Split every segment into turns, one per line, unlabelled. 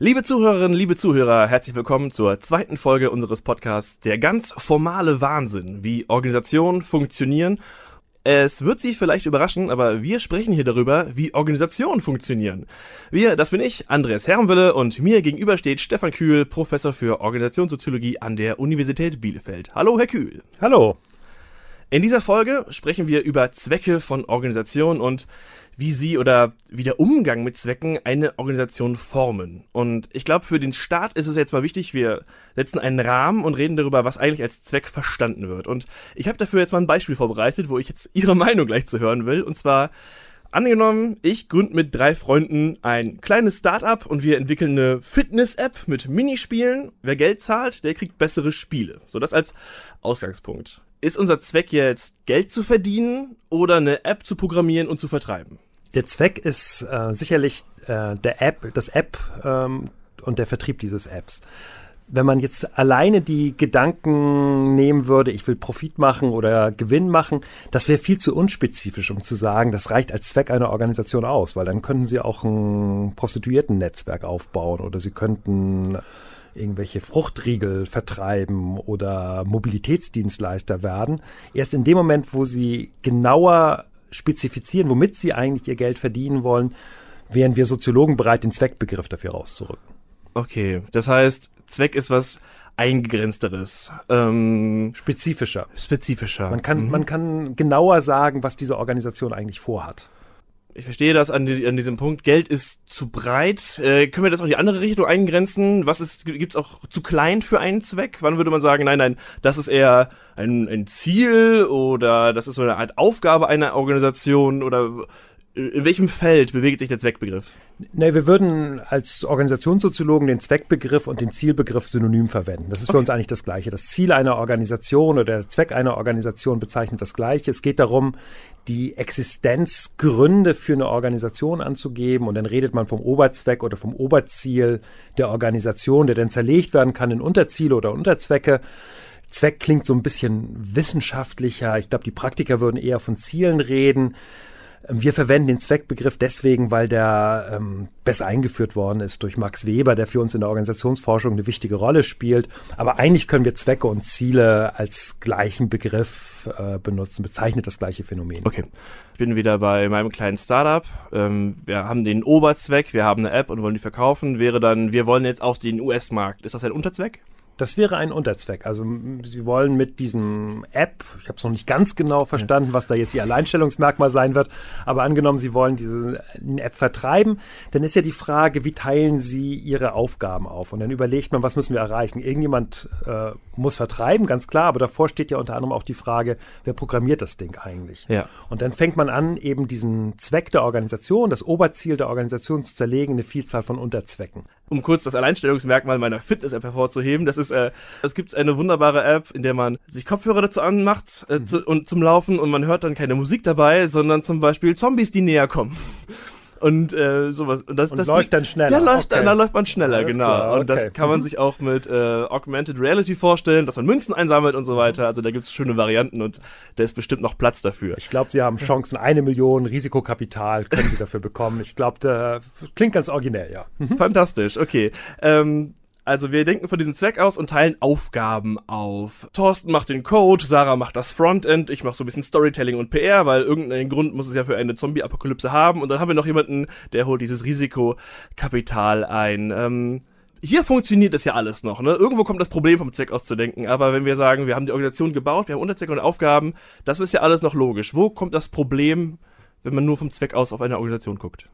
Liebe Zuhörerinnen, liebe Zuhörer, herzlich willkommen zur zweiten Folge unseres Podcasts Der ganz formale Wahnsinn, wie Organisationen funktionieren. Es wird Sie vielleicht überraschen, aber wir sprechen hier darüber, wie Organisationen funktionieren. Wir, das bin ich, Andreas Herrenwille, und mir gegenüber steht Stefan Kühl, Professor für Organisationssoziologie an der Universität Bielefeld. Hallo, Herr Kühl.
Hallo.
In dieser Folge sprechen wir über Zwecke von Organisationen und wie sie oder wie der Umgang mit Zwecken eine Organisation formen. Und ich glaube, für den Start ist es jetzt mal wichtig, wir setzen einen Rahmen und reden darüber, was eigentlich als Zweck verstanden wird. Und ich habe dafür jetzt mal ein Beispiel vorbereitet, wo ich jetzt Ihre Meinung gleich zu hören will. Und zwar, angenommen, ich gründe mit drei Freunden ein kleines Startup und wir entwickeln eine Fitness-App mit Minispielen. Wer Geld zahlt, der kriegt bessere Spiele. So das als Ausgangspunkt. Ist unser Zweck jetzt Geld zu verdienen oder eine App zu programmieren und zu vertreiben?
Der Zweck ist äh, sicherlich äh, der App, das App ähm, und der Vertrieb dieses Apps. Wenn man jetzt alleine die Gedanken nehmen würde, ich will Profit machen oder Gewinn machen, das wäre viel zu unspezifisch, um zu sagen, das reicht als Zweck einer Organisation aus, weil dann könnten sie auch ein Prostituierten-Netzwerk aufbauen oder sie könnten irgendwelche Fruchtriegel vertreiben oder Mobilitätsdienstleister werden. Erst in dem Moment, wo sie genauer spezifizieren, womit sie eigentlich ihr Geld verdienen wollen, wären wir Soziologen bereit, den Zweckbegriff dafür rauszurücken.
Okay, das heißt, Zweck ist was eingegrenzteres.
Ähm, spezifischer.
Spezifischer.
Man kann, mhm. man kann genauer sagen, was diese Organisation eigentlich vorhat.
Ich verstehe das an, die, an diesem Punkt. Geld ist zu breit. Äh, können wir das auch in die andere Richtung eingrenzen? Was ist, gibt es auch zu klein für einen Zweck? Wann würde man sagen, nein, nein, das ist eher ein, ein Ziel oder das ist so eine Art Aufgabe einer Organisation oder in welchem Feld bewegt sich der Zweckbegriff?
Nee, wir würden als Organisationssoziologen den Zweckbegriff und den Zielbegriff synonym verwenden. Das ist okay. für uns eigentlich das Gleiche. Das Ziel einer Organisation oder der Zweck einer Organisation bezeichnet das Gleiche. Es geht darum, die Existenzgründe für eine Organisation anzugeben und dann redet man vom Oberzweck oder vom Oberziel der Organisation, der dann zerlegt werden kann in Unterziele oder Unterzwecke. Zweck klingt so ein bisschen wissenschaftlicher. Ich glaube, die Praktiker würden eher von Zielen reden. Wir verwenden den Zweckbegriff deswegen, weil der ähm, besser eingeführt worden ist durch Max Weber, der für uns in der Organisationsforschung eine wichtige Rolle spielt. Aber eigentlich können wir Zwecke und Ziele als gleichen Begriff äh, benutzen, bezeichnet das gleiche Phänomen.
Okay. Ich bin wieder bei meinem kleinen Startup. Ähm, wir haben den Oberzweck, wir haben eine App und wollen die verkaufen. Wäre dann, wir wollen jetzt auf den US-Markt. Ist das ein Unterzweck?
Das wäre ein Unterzweck. Also Sie wollen mit diesem App, ich habe es noch nicht ganz genau verstanden, was da jetzt Ihr Alleinstellungsmerkmal sein wird, aber angenommen, Sie wollen diese App vertreiben, dann ist ja die Frage, wie teilen Sie Ihre Aufgaben auf? Und dann überlegt man, was müssen wir erreichen? Irgendjemand äh, muss vertreiben, ganz klar, aber davor steht ja unter anderem auch die Frage, wer programmiert das Ding eigentlich?
Ja.
Und dann fängt man an, eben diesen Zweck der Organisation, das Oberziel der Organisation zu zerlegen, eine Vielzahl von Unterzwecken.
Um kurz das Alleinstellungsmerkmal meiner Fitness-App hervorzuheben, das ist ist, äh, es gibt eine wunderbare App, in der man sich Kopfhörer dazu anmacht äh, mhm. zu, und zum Laufen und man hört dann keine Musik dabei, sondern zum Beispiel Zombies, die näher kommen und äh, sowas.
Und das, und das läuft dann schneller.
Ja, läuft, okay. dann läuft man schneller, Alles genau. Klar, okay. Und das kann man mhm. sich auch mit äh, Augmented Reality vorstellen, dass man Münzen einsammelt und so weiter. Also da gibt es schöne Varianten und da ist bestimmt noch Platz dafür.
Ich glaube, Sie haben Chancen, eine Million Risikokapital können Sie dafür bekommen. Ich glaube, das klingt ganz originell, ja.
Mhm. Fantastisch, okay. Ähm, also wir denken von diesem Zweck aus und teilen Aufgaben auf. Thorsten macht den Code, Sarah macht das Frontend, ich mache so ein bisschen Storytelling und PR, weil irgendeinen Grund muss es ja für eine Zombie-Apokalypse haben. Und dann haben wir noch jemanden, der holt dieses Risikokapital ein. Ähm, hier funktioniert das ja alles noch, ne? Irgendwo kommt das Problem vom Zweck aus zu denken, aber wenn wir sagen, wir haben die Organisation gebaut, wir haben Unterzwecke und Aufgaben, das ist ja alles noch logisch. Wo kommt das Problem, wenn man nur vom Zweck aus auf eine Organisation guckt?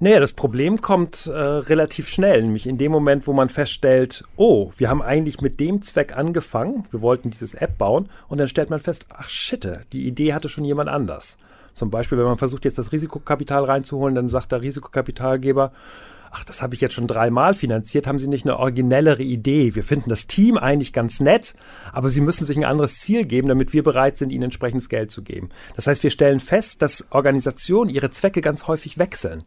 Naja, das Problem kommt äh, relativ schnell, nämlich in dem Moment, wo man feststellt, oh, wir haben eigentlich mit dem Zweck angefangen, wir wollten dieses App bauen, und dann stellt man fest, ach shit, die Idee hatte schon jemand anders. Zum Beispiel, wenn man versucht, jetzt das Risikokapital reinzuholen, dann sagt der Risikokapitalgeber, ach, das habe ich jetzt schon dreimal finanziert, haben Sie nicht eine originellere Idee? Wir finden das Team eigentlich ganz nett, aber Sie müssen sich ein anderes Ziel geben, damit wir bereit sind, Ihnen entsprechendes Geld zu geben. Das heißt, wir stellen fest, dass Organisationen ihre Zwecke ganz häufig wechseln.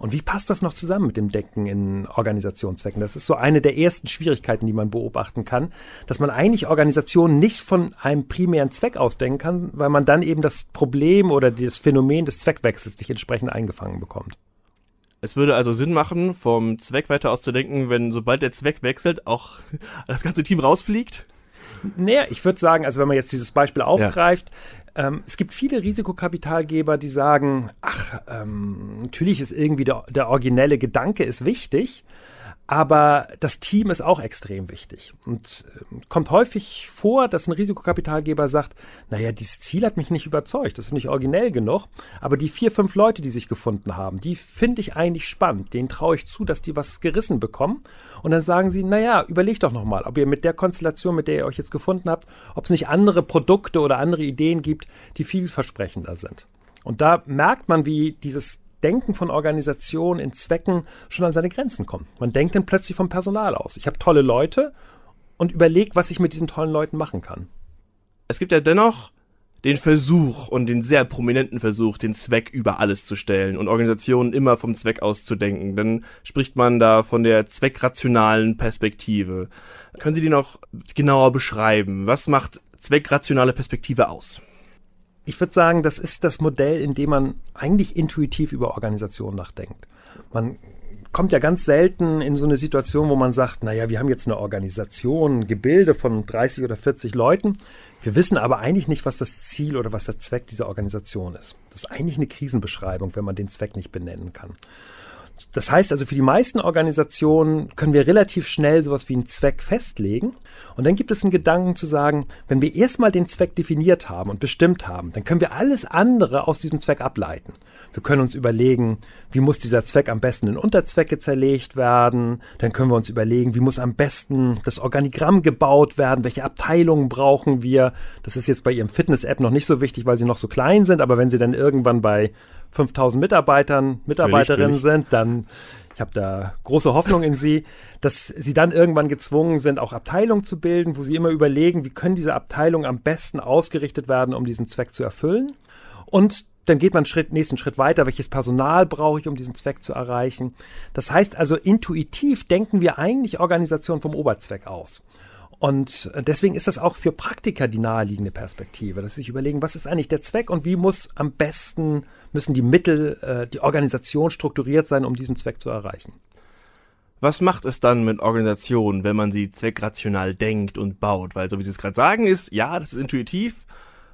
Und wie passt das noch zusammen mit dem Denken in Organisationszwecken? Das ist so eine der ersten Schwierigkeiten, die man beobachten kann, dass man eigentlich Organisationen nicht von einem primären Zweck ausdenken kann, weil man dann eben das Problem oder das Phänomen des Zweckwechsels nicht entsprechend eingefangen bekommt.
Es würde also Sinn machen, vom Zweck weiter auszudenken, wenn sobald der Zweck wechselt, auch das ganze Team rausfliegt?
Naja, ich würde sagen, also wenn man jetzt dieses Beispiel aufgreift, ja. Ähm, es gibt viele Risikokapitalgeber, die sagen, ach, ähm, natürlich ist irgendwie der, der originelle Gedanke ist wichtig, aber das Team ist auch extrem wichtig. Und äh, kommt häufig vor, dass ein Risikokapitalgeber sagt, naja, dieses Ziel hat mich nicht überzeugt, das ist nicht originell genug, aber die vier, fünf Leute, die sich gefunden haben, die finde ich eigentlich spannend, denen traue ich zu, dass die was gerissen bekommen. Und dann sagen sie, naja, überlegt doch nochmal, ob ihr mit der Konstellation, mit der ihr euch jetzt gefunden habt, ob es nicht andere Produkte oder andere Ideen gibt, die vielversprechender sind. Und da merkt man, wie dieses Denken von Organisationen in Zwecken schon an seine Grenzen kommt. Man denkt dann plötzlich vom Personal aus. Ich habe tolle Leute und überlege, was ich mit diesen tollen Leuten machen kann.
Es gibt ja dennoch den Versuch und den sehr prominenten Versuch, den Zweck über alles zu stellen und Organisationen immer vom Zweck aus zu denken. Dann spricht man da von der zweckrationalen Perspektive. Können Sie die noch genauer beschreiben? Was macht zweckrationale Perspektive aus?
Ich würde sagen, das ist das Modell, in dem man eigentlich intuitiv über Organisation nachdenkt. Man kommt ja ganz selten in so eine Situation, wo man sagt, naja, wir haben jetzt eine Organisation, ein Gebilde von 30 oder 40 Leuten. Wir wissen aber eigentlich nicht, was das Ziel oder was der Zweck dieser Organisation ist. Das ist eigentlich eine Krisenbeschreibung, wenn man den Zweck nicht benennen kann. Das heißt also, für die meisten Organisationen können wir relativ schnell sowas wie einen Zweck festlegen. Und dann gibt es einen Gedanken zu sagen, wenn wir erstmal den Zweck definiert haben und bestimmt haben, dann können wir alles andere aus diesem Zweck ableiten. Wir können uns überlegen, wie muss dieser Zweck am besten in Unterzwecke zerlegt werden. Dann können wir uns überlegen, wie muss am besten das Organigramm gebaut werden, welche Abteilungen brauchen wir. Das ist jetzt bei Ihrem Fitness-App noch nicht so wichtig, weil sie noch so klein sind, aber wenn Sie dann irgendwann bei 5000 Mitarbeitern, Mitarbeiterinnen natürlich. sind, dann, ich habe da große Hoffnung in sie, dass sie dann irgendwann gezwungen sind, auch Abteilungen zu bilden, wo sie immer überlegen, wie können diese Abteilungen am besten ausgerichtet werden, um diesen Zweck zu erfüllen. Und dann geht man Schritt, nächsten Schritt weiter. Welches Personal brauche ich, um diesen Zweck zu erreichen? Das heißt also, intuitiv denken wir eigentlich Organisation vom Oberzweck aus. Und deswegen ist das auch für Praktiker die naheliegende Perspektive, dass sie sich überlegen, was ist eigentlich der Zweck und wie muss am besten, müssen die Mittel, äh, die Organisation strukturiert sein, um diesen Zweck zu erreichen.
Was macht es dann mit Organisationen, wenn man sie zweckrational denkt und baut? Weil, so wie Sie es gerade sagen, ist, ja, das ist intuitiv,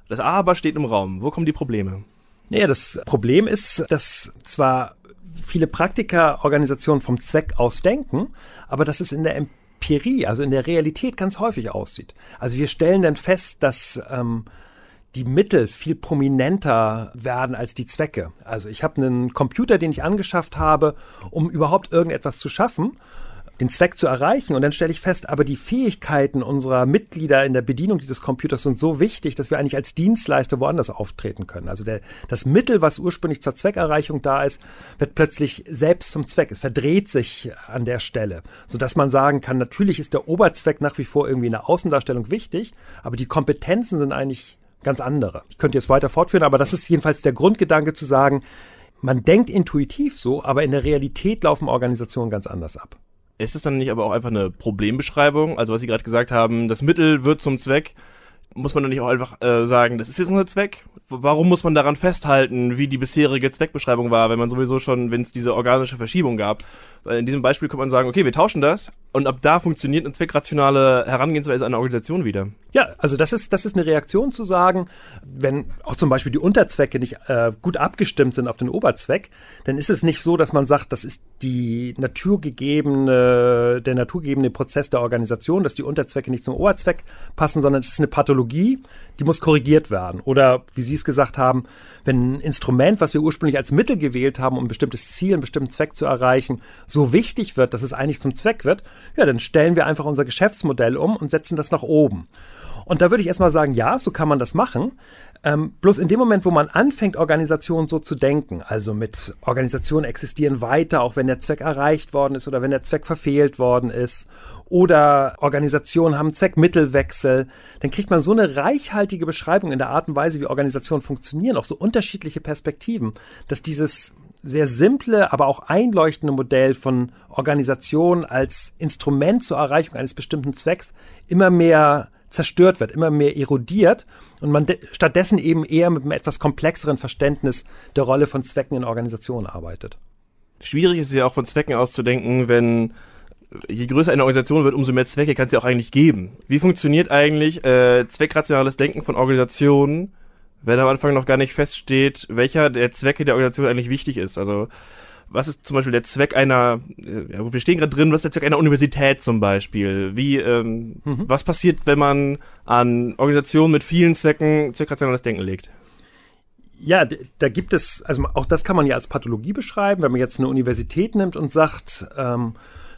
das Aber steht im Raum. Wo kommen die Probleme?
Naja, das Problem ist, dass zwar viele Praktiker Organisationen vom Zweck aus denken, aber dass es in der Empirie, also in der Realität ganz häufig aussieht. Also wir stellen dann fest, dass ähm, die Mittel viel prominenter werden als die Zwecke. Also ich habe einen Computer, den ich angeschafft habe, um überhaupt irgendetwas zu schaffen den Zweck zu erreichen. Und dann stelle ich fest, aber die Fähigkeiten unserer Mitglieder in der Bedienung dieses Computers sind so wichtig, dass wir eigentlich als Dienstleister woanders auftreten können. Also der, das Mittel, was ursprünglich zur Zweckerreichung da ist, wird plötzlich selbst zum Zweck. Es verdreht sich an der Stelle, sodass man sagen kann, natürlich ist der Oberzweck nach wie vor irgendwie in der Außendarstellung wichtig, aber die Kompetenzen sind eigentlich ganz andere. Ich könnte jetzt weiter fortführen, aber das ist jedenfalls der Grundgedanke zu sagen, man denkt intuitiv so, aber in der Realität laufen Organisationen ganz anders ab.
Ist es dann nicht aber auch einfach eine Problembeschreibung? Also was Sie gerade gesagt haben, das Mittel wird zum Zweck. Muss man dann nicht auch einfach äh, sagen, das ist jetzt unser Zweck? Warum muss man daran festhalten, wie die bisherige Zweckbeschreibung war, wenn man sowieso schon, wenn es diese organische Verschiebung gab? Weil in diesem Beispiel kann man sagen, okay, wir tauschen das und ab da funktioniert eine zweckrationale Herangehensweise einer Organisation wieder.
Ja, also das ist, das ist eine Reaktion zu sagen, wenn auch zum Beispiel die Unterzwecke nicht äh, gut abgestimmt sind auf den Oberzweck, dann ist es nicht so, dass man sagt, das ist die naturgegebene, der naturgegebene Prozess der Organisation, dass die Unterzwecke nicht zum Oberzweck passen, sondern es ist eine Pathologie, die muss korrigiert werden. Oder wie Sie es gesagt haben, wenn ein Instrument, was wir ursprünglich als Mittel gewählt haben, um ein bestimmtes Ziel, einen bestimmten Zweck zu erreichen, so wichtig wird, dass es eigentlich zum Zweck wird, ja, dann stellen wir einfach unser Geschäftsmodell um und setzen das nach oben. Und da würde ich erstmal sagen, ja, so kann man das machen. Ähm, bloß in dem Moment, wo man anfängt, Organisationen so zu denken, also mit Organisationen existieren weiter, auch wenn der Zweck erreicht worden ist oder wenn der Zweck verfehlt worden ist, oder Organisationen haben Zweckmittelwechsel, dann kriegt man so eine reichhaltige Beschreibung in der Art und Weise, wie Organisationen funktionieren, auch so unterschiedliche Perspektiven, dass dieses sehr simple, aber auch einleuchtende Modell von Organisation als Instrument zur Erreichung eines bestimmten Zwecks immer mehr zerstört wird, immer mehr erodiert und man stattdessen eben eher mit einem etwas komplexeren Verständnis der Rolle von Zwecken in Organisationen arbeitet.
Schwierig ist es ja auch von Zwecken auszudenken, wenn je größer eine Organisation wird, umso mehr Zwecke kann es ja auch eigentlich geben. Wie funktioniert eigentlich äh, zweckrationales Denken von Organisationen, wenn am Anfang noch gar nicht feststeht, welcher der Zwecke der Organisation eigentlich wichtig ist? Also was ist zum Beispiel der Zweck einer, äh, ja, wir stehen gerade drin, was ist der Zweck einer Universität zum Beispiel? Wie, ähm, mhm. was passiert, wenn man an Organisationen mit vielen Zwecken zweckrationales Denken legt?
Ja, da gibt es, also auch das kann man ja als Pathologie beschreiben, wenn man jetzt eine Universität nimmt und sagt, ähm,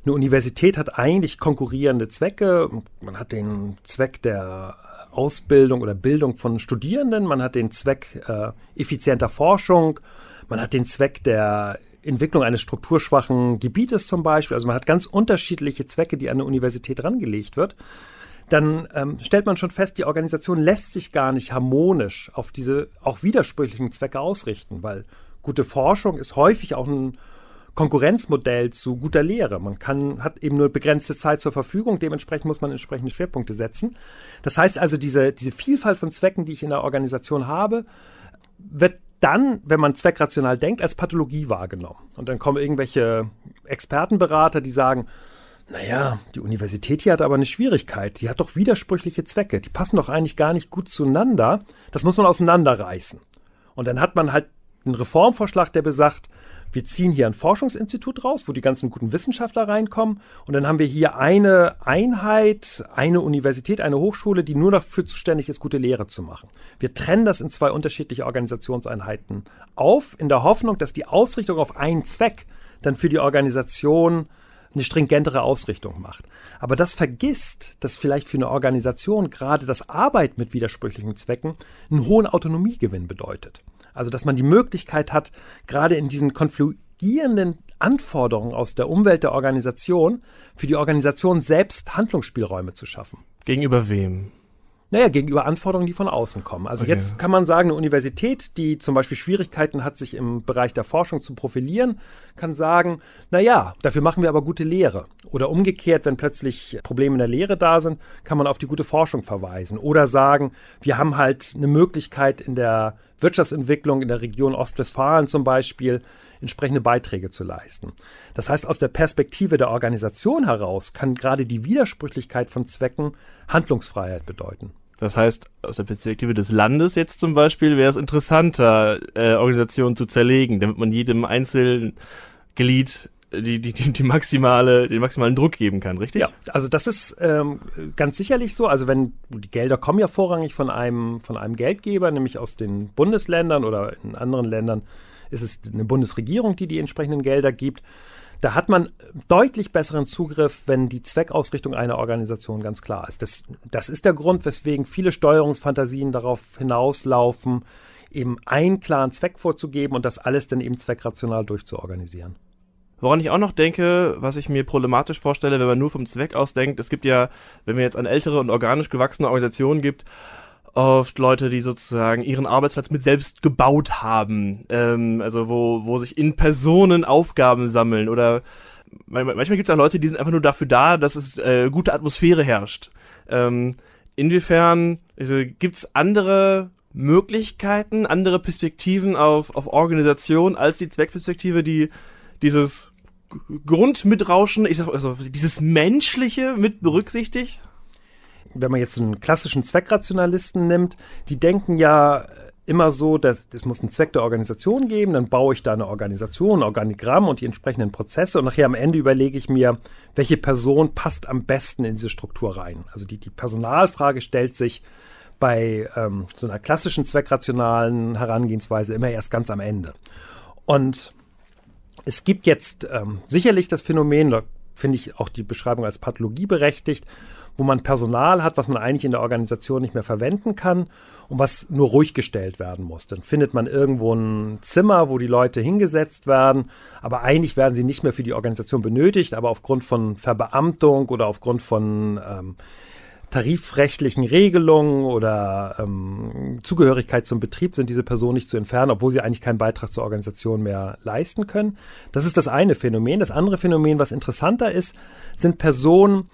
eine Universität hat eigentlich konkurrierende Zwecke. Man hat den Zweck der Ausbildung oder Bildung von Studierenden, man hat den Zweck äh, effizienter Forschung, man hat den Zweck der Entwicklung eines strukturschwachen Gebietes zum Beispiel. Also man hat ganz unterschiedliche Zwecke, die an eine Universität rangelegt wird. Dann ähm, stellt man schon fest, die Organisation lässt sich gar nicht harmonisch auf diese auch widersprüchlichen Zwecke ausrichten, weil gute Forschung ist häufig auch ein Konkurrenzmodell zu guter Lehre. Man kann, hat eben nur begrenzte Zeit zur Verfügung, dementsprechend muss man entsprechende Schwerpunkte setzen. Das heißt also, diese, diese Vielfalt von Zwecken, die ich in der Organisation habe, wird dann, wenn man zweckrational denkt, als Pathologie wahrgenommen. Und dann kommen irgendwelche Expertenberater, die sagen, naja, die Universität hier hat aber eine Schwierigkeit. Die hat doch widersprüchliche Zwecke. Die passen doch eigentlich gar nicht gut zueinander. Das muss man auseinanderreißen. Und dann hat man halt einen Reformvorschlag, der besagt, wir ziehen hier ein Forschungsinstitut raus, wo die ganzen guten Wissenschaftler reinkommen. Und dann haben wir hier eine Einheit, eine Universität, eine Hochschule, die nur dafür zuständig ist, gute Lehre zu machen. Wir trennen das in zwei unterschiedliche Organisationseinheiten auf, in der Hoffnung, dass die Ausrichtung auf einen Zweck dann für die Organisation eine stringentere Ausrichtung macht. Aber das vergisst, dass vielleicht für eine Organisation gerade das Arbeit mit widersprüchlichen Zwecken einen hohen Autonomiegewinn bedeutet. Also dass man die Möglichkeit hat, gerade in diesen konfluierenden Anforderungen aus der Umwelt der Organisation für die Organisation selbst Handlungsspielräume zu schaffen.
Gegenüber wem?
Naja, gegenüber Anforderungen, die von außen kommen. Also okay. jetzt kann man sagen, eine Universität, die zum Beispiel Schwierigkeiten hat, sich im Bereich der Forschung zu profilieren, kann sagen, naja, dafür machen wir aber gute Lehre. Oder umgekehrt, wenn plötzlich Probleme in der Lehre da sind, kann man auf die gute Forschung verweisen. Oder sagen, wir haben halt eine Möglichkeit in der Wirtschaftsentwicklung in der Region Ostwestfalen zum Beispiel entsprechende Beiträge zu leisten. Das heißt, aus der Perspektive der Organisation heraus kann gerade die Widersprüchlichkeit von Zwecken Handlungsfreiheit bedeuten.
Das heißt, aus der Perspektive des Landes jetzt zum Beispiel wäre es interessanter, äh, Organisationen zu zerlegen, damit man jedem Einzelglied die, die, die, maximale, den maximalen Druck geben kann, richtig? Ja,
also das ist ähm, ganz sicherlich so. Also wenn die Gelder kommen ja vorrangig von einem, von einem Geldgeber, nämlich aus den Bundesländern oder in anderen Ländern ist es eine Bundesregierung, die die entsprechenden Gelder gibt. Da hat man deutlich besseren Zugriff, wenn die Zweckausrichtung einer Organisation ganz klar ist. Das, das ist der Grund, weswegen viele Steuerungsfantasien darauf hinauslaufen, eben einen klaren Zweck vorzugeben und das alles dann eben zweckrational durchzuorganisieren.
Woran ich auch noch denke, was ich mir problematisch vorstelle, wenn man nur vom Zweck aus denkt, es gibt ja, wenn man jetzt an ältere und organisch gewachsene Organisationen gibt, oft Leute, die sozusagen ihren Arbeitsplatz mit selbst gebaut haben. Ähm, also wo, wo sich in Personen Aufgaben sammeln oder manchmal gibt es auch Leute, die sind einfach nur dafür da, dass es äh, gute Atmosphäre herrscht. Ähm, inwiefern also, gibt es andere Möglichkeiten, andere Perspektiven auf, auf Organisation als die Zweckperspektive, die dieses Grundmitrauschen, ich sag also dieses Menschliche mit berücksichtigt?
Wenn man jetzt einen klassischen Zweckrationalisten nimmt, die denken ja immer so, dass es muss einen Zweck der Organisation geben, dann baue ich da eine Organisation, Organigramm und die entsprechenden Prozesse und nachher am Ende überlege ich mir, welche Person passt am besten in diese Struktur rein. Also die, die Personalfrage stellt sich bei ähm, so einer klassischen zweckrationalen Herangehensweise immer erst ganz am Ende. Und es gibt jetzt ähm, sicherlich das Phänomen, da finde ich auch die Beschreibung als Pathologie berechtigt, wo man Personal hat, was man eigentlich in der Organisation nicht mehr verwenden kann und was nur ruhig gestellt werden muss. Dann findet man irgendwo ein Zimmer, wo die Leute hingesetzt werden, aber eigentlich werden sie nicht mehr für die Organisation benötigt, aber aufgrund von Verbeamtung oder aufgrund von ähm, tarifrechtlichen Regelungen oder ähm, Zugehörigkeit zum Betrieb sind diese Personen nicht zu entfernen, obwohl sie eigentlich keinen Beitrag zur Organisation mehr leisten können. Das ist das eine Phänomen. Das andere Phänomen, was interessanter ist, sind Personen,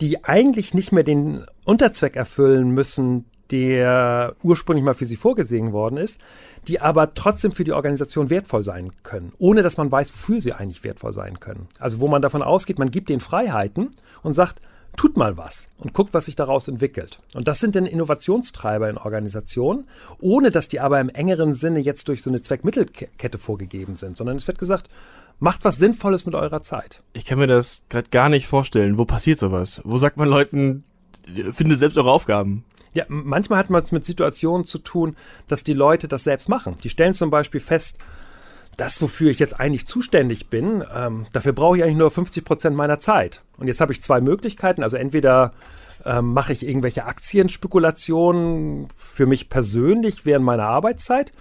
die eigentlich nicht mehr den Unterzweck erfüllen müssen, der ursprünglich mal für sie vorgesehen worden ist, die aber trotzdem für die Organisation wertvoll sein können, ohne dass man weiß, wofür sie eigentlich wertvoll sein können. Also wo man davon ausgeht, man gibt den Freiheiten und sagt, tut mal was und guckt, was sich daraus entwickelt. Und das sind dann Innovationstreiber in Organisationen, ohne dass die aber im engeren Sinne jetzt durch so eine Zweckmittelkette vorgegeben sind, sondern es wird gesagt, macht was Sinnvolles mit eurer Zeit.
Ich kann mir das gerade gar nicht vorstellen. Wo passiert sowas? Wo sagt man Leuten, findet selbst eure Aufgaben?
Ja, manchmal hat man es mit Situationen zu tun, dass die Leute das selbst machen. Die stellen zum Beispiel fest, das, wofür ich jetzt eigentlich zuständig bin, ähm, dafür brauche ich eigentlich nur 50 Prozent meiner Zeit. Und jetzt habe ich zwei Möglichkeiten. Also entweder ähm, mache ich irgendwelche Aktienspekulationen für mich persönlich während meiner Arbeitszeit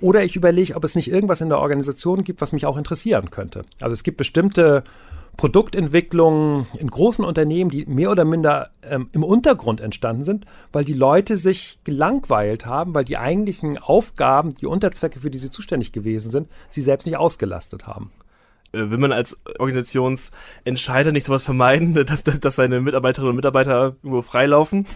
oder ich überlege, ob es nicht irgendwas in der Organisation gibt, was mich auch interessieren könnte. Also es gibt bestimmte Produktentwicklungen in großen Unternehmen, die mehr oder minder ähm, im Untergrund entstanden sind, weil die Leute sich gelangweilt haben, weil die eigentlichen Aufgaben, die Unterzwecke, für die sie zuständig gewesen sind, sie selbst nicht ausgelastet haben.
Äh, will man als Organisationsentscheider nicht sowas vermeiden, dass, dass seine Mitarbeiterinnen und Mitarbeiter irgendwo freilaufen?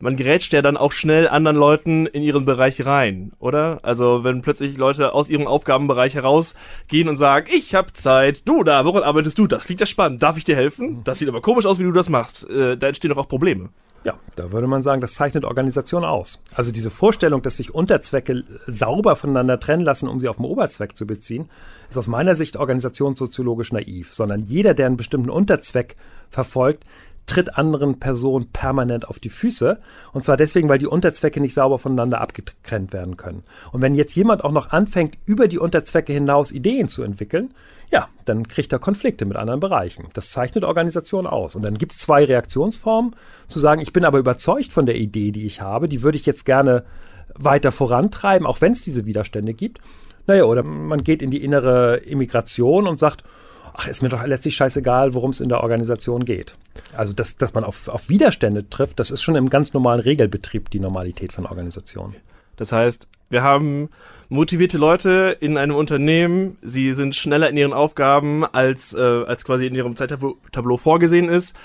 Man gerätscht ja dann auch schnell anderen Leuten in ihren Bereich rein, oder? Also wenn plötzlich Leute aus ihrem Aufgabenbereich herausgehen und sagen, ich hab Zeit, du da, woran arbeitest du? Das klingt ja spannend, darf ich dir helfen? Das sieht aber komisch aus, wie du das machst. Äh, da entstehen doch auch Probleme.
Ja, da würde man sagen, das zeichnet Organisation aus. Also diese Vorstellung, dass sich Unterzwecke sauber voneinander trennen lassen, um sie auf den Oberzweck zu beziehen, ist aus meiner Sicht organisationssoziologisch naiv, sondern jeder, der einen bestimmten Unterzweck verfolgt, tritt anderen Personen permanent auf die Füße. Und zwar deswegen, weil die Unterzwecke nicht sauber voneinander abgetrennt werden können. Und wenn jetzt jemand auch noch anfängt, über die Unterzwecke hinaus Ideen zu entwickeln, ja, dann kriegt er Konflikte mit anderen Bereichen. Das zeichnet Organisation aus. Und dann gibt es zwei Reaktionsformen, zu sagen, ich bin aber überzeugt von der Idee, die ich habe, die würde ich jetzt gerne weiter vorantreiben, auch wenn es diese Widerstände gibt. Naja, oder man geht in die innere Immigration und sagt, ach, ist mir doch letztlich scheißegal, worum es in der Organisation geht. Also, dass, dass man auf, auf Widerstände trifft, das ist schon im ganz normalen Regelbetrieb die Normalität von Organisationen.
Das heißt, wir haben motivierte Leute in einem Unternehmen, sie sind schneller in ihren Aufgaben, als, äh, als quasi in ihrem Zeittableau vorgesehen ist.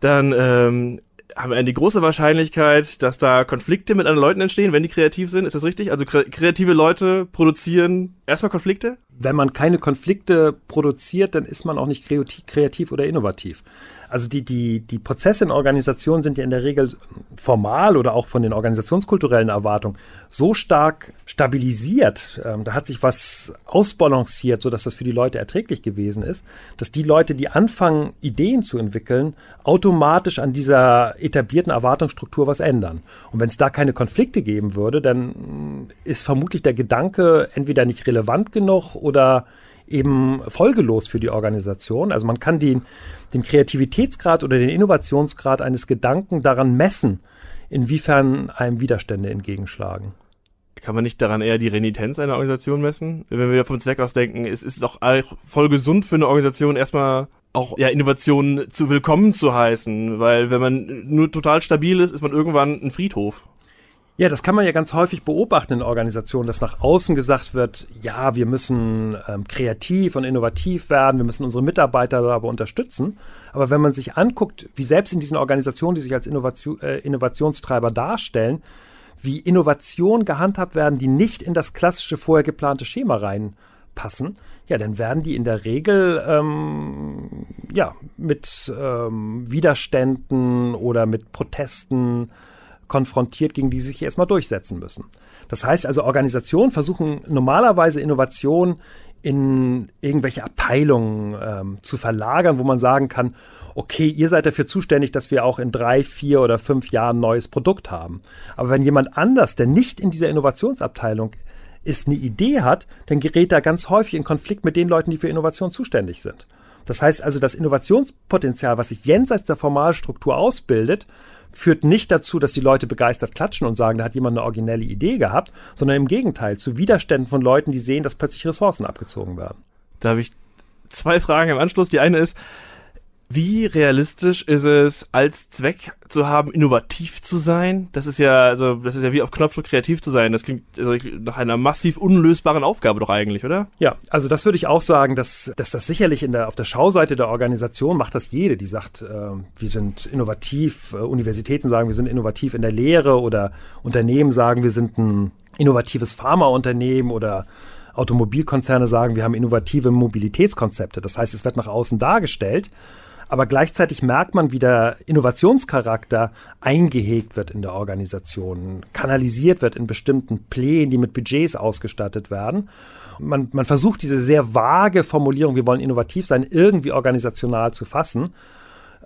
Dann ähm, haben wir eine große Wahrscheinlichkeit, dass da Konflikte mit anderen Leuten entstehen, wenn die kreativ sind. Ist das richtig? Also kreative Leute produzieren erstmal Konflikte?
Wenn man keine Konflikte produziert, dann ist man auch nicht kreativ oder innovativ. Also die, die, die Prozesse in Organisationen sind ja in der Regel formal oder auch von den organisationskulturellen Erwartungen so stark stabilisiert, ähm, da hat sich was ausbalanciert, sodass das für die Leute erträglich gewesen ist, dass die Leute, die anfangen, Ideen zu entwickeln, automatisch an dieser etablierten Erwartungsstruktur was ändern. Und wenn es da keine Konflikte geben würde, dann ist vermutlich der Gedanke entweder nicht relevant genug oder eben folgelos für die Organisation. Also man kann den, den Kreativitätsgrad oder den Innovationsgrad eines Gedanken daran messen, inwiefern einem Widerstände entgegenschlagen.
Kann man nicht daran eher die Renitenz einer Organisation messen? Wenn wir vom Zweck aus denken, es ist doch voll gesund für eine Organisation erstmal auch ja, Innovationen zu willkommen zu heißen, weil wenn man nur total stabil ist, ist man irgendwann ein Friedhof.
Ja, das kann man ja ganz häufig beobachten in Organisationen, dass nach außen gesagt wird, ja, wir müssen ähm, kreativ und innovativ werden, wir müssen unsere Mitarbeiter dabei unterstützen. Aber wenn man sich anguckt, wie selbst in diesen Organisationen, die sich als Innovation, äh, Innovationstreiber darstellen, wie Innovationen gehandhabt werden, die nicht in das klassische vorher geplante Schema reinpassen, ja, dann werden die in der Regel ähm, ja, mit ähm, Widerständen oder mit Protesten konfrontiert, gegen die sie sich erstmal durchsetzen müssen. Das heißt also, Organisationen versuchen normalerweise Innovation in irgendwelche Abteilungen ähm, zu verlagern, wo man sagen kann, okay, ihr seid dafür zuständig, dass wir auch in drei, vier oder fünf Jahren ein neues Produkt haben. Aber wenn jemand anders, der nicht in dieser Innovationsabteilung ist, eine Idee hat, dann gerät er ganz häufig in Konflikt mit den Leuten, die für Innovation zuständig sind. Das heißt also, das Innovationspotenzial, was sich jenseits der Formalstruktur ausbildet, führt nicht dazu, dass die Leute begeistert klatschen und sagen, da hat jemand eine originelle Idee gehabt, sondern im Gegenteil, zu Widerständen von Leuten, die sehen, dass plötzlich Ressourcen abgezogen werden.
Da habe ich zwei Fragen im Anschluss. Die eine ist, Wie realistisch ist es, als Zweck zu haben, innovativ zu sein? Das ist ja, also, das ist ja wie auf Knopfdruck kreativ zu sein. Das klingt also, nach einer massiv unlösbaren Aufgabe doch eigentlich, oder?
Ja, also das würde ich auch sagen, dass, dass das sicherlich in der, auf der Schauseite der Organisation macht das jede, die sagt, äh, wir sind innovativ, äh, Universitäten sagen, wir sind innovativ in der Lehre oder Unternehmen sagen, wir sind ein innovatives Pharmaunternehmen oder Automobilkonzerne sagen, wir haben innovative Mobilitätskonzepte. Das heißt, es wird nach außen dargestellt. Aber gleichzeitig merkt man, wie der Innovationscharakter eingehegt wird in der Organisation, kanalisiert wird in bestimmten Plänen, die mit Budgets ausgestattet werden. Man, man versucht diese sehr vage Formulierung, wir wollen innovativ sein, irgendwie organisational zu fassen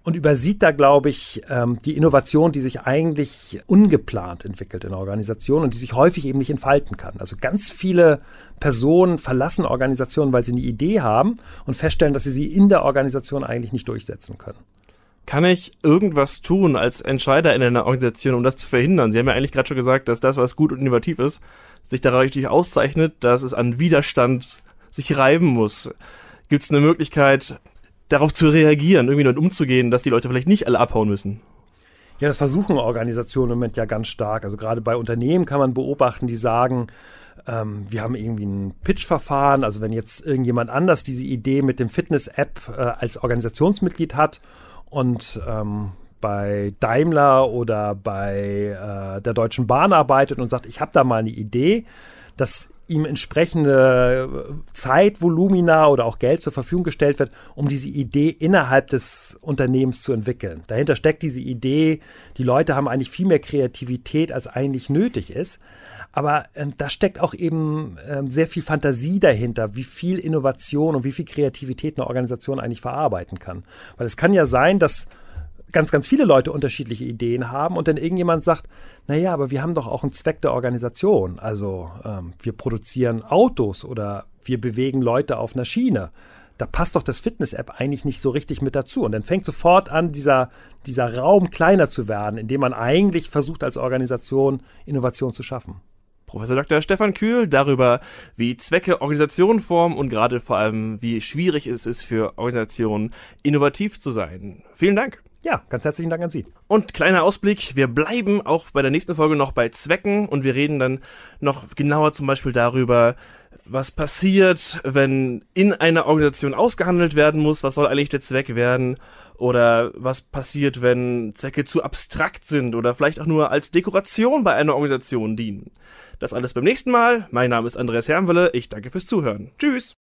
und übersieht da, glaube ich, ähm, die Innovation, die sich eigentlich ungeplant entwickelt in der Organisation und die sich häufig eben nicht entfalten kann. Also ganz viele Personen verlassen Organisationen, weil sie eine Idee haben und feststellen, dass sie sie in der Organisation eigentlich nicht durchsetzen können.
Kann ich irgendwas tun als Entscheider in einer Organisation, um das zu verhindern? Sie haben ja eigentlich gerade schon gesagt, dass das, was gut und innovativ ist, sich dadurch auszeichnet, dass es an Widerstand sich reiben muss. Gibt es eine Möglichkeit, darauf zu reagieren, irgendwie damit umzugehen, dass die Leute vielleicht nicht alle abhauen müssen.
Ja, das versuchen Organisationen im Moment ja ganz stark. Also gerade bei Unternehmen kann man beobachten, die sagen, ähm, wir haben irgendwie ein Pitch-Verfahren. Also wenn jetzt irgendjemand anders diese Idee mit dem Fitness-App äh, als Organisationsmitglied hat und ähm, bei Daimler oder bei äh, der Deutschen Bahn arbeitet und sagt, ich habe da mal eine Idee, dass ihm entsprechende Zeitvolumina oder auch Geld zur Verfügung gestellt wird, um diese Idee innerhalb des Unternehmens zu entwickeln. Dahinter steckt diese Idee, die Leute haben eigentlich viel mehr Kreativität, als eigentlich nötig ist. Aber ähm, da steckt auch eben ähm, sehr viel Fantasie dahinter, wie viel Innovation und wie viel Kreativität eine Organisation eigentlich verarbeiten kann. Weil es kann ja sein, dass ganz, ganz viele Leute unterschiedliche Ideen haben und dann irgendjemand sagt, naja, aber wir haben doch auch einen Zweck der Organisation. Also ähm, wir produzieren Autos oder wir bewegen Leute auf einer Schiene. Da passt doch das Fitness-App eigentlich nicht so richtig mit dazu. Und dann fängt sofort an, dieser, dieser Raum kleiner zu werden, indem man eigentlich versucht, als Organisation Innovation zu schaffen.
Professor Dr. Stefan Kühl darüber, wie Zwecke Organisationen formen und gerade vor allem, wie schwierig es ist für Organisationen, innovativ zu sein. Vielen Dank.
Ja, ganz herzlichen Dank an Sie.
Und kleiner Ausblick, wir bleiben auch bei der nächsten Folge noch bei Zwecken und wir reden dann noch genauer zum Beispiel darüber, was passiert, wenn in einer Organisation ausgehandelt werden muss, was soll eigentlich der Zweck werden oder was passiert, wenn Zwecke zu abstrakt sind oder vielleicht auch nur als Dekoration bei einer Organisation dienen. Das alles beim nächsten Mal. Mein Name ist Andreas Hermwelle, ich danke fürs Zuhören. Tschüss!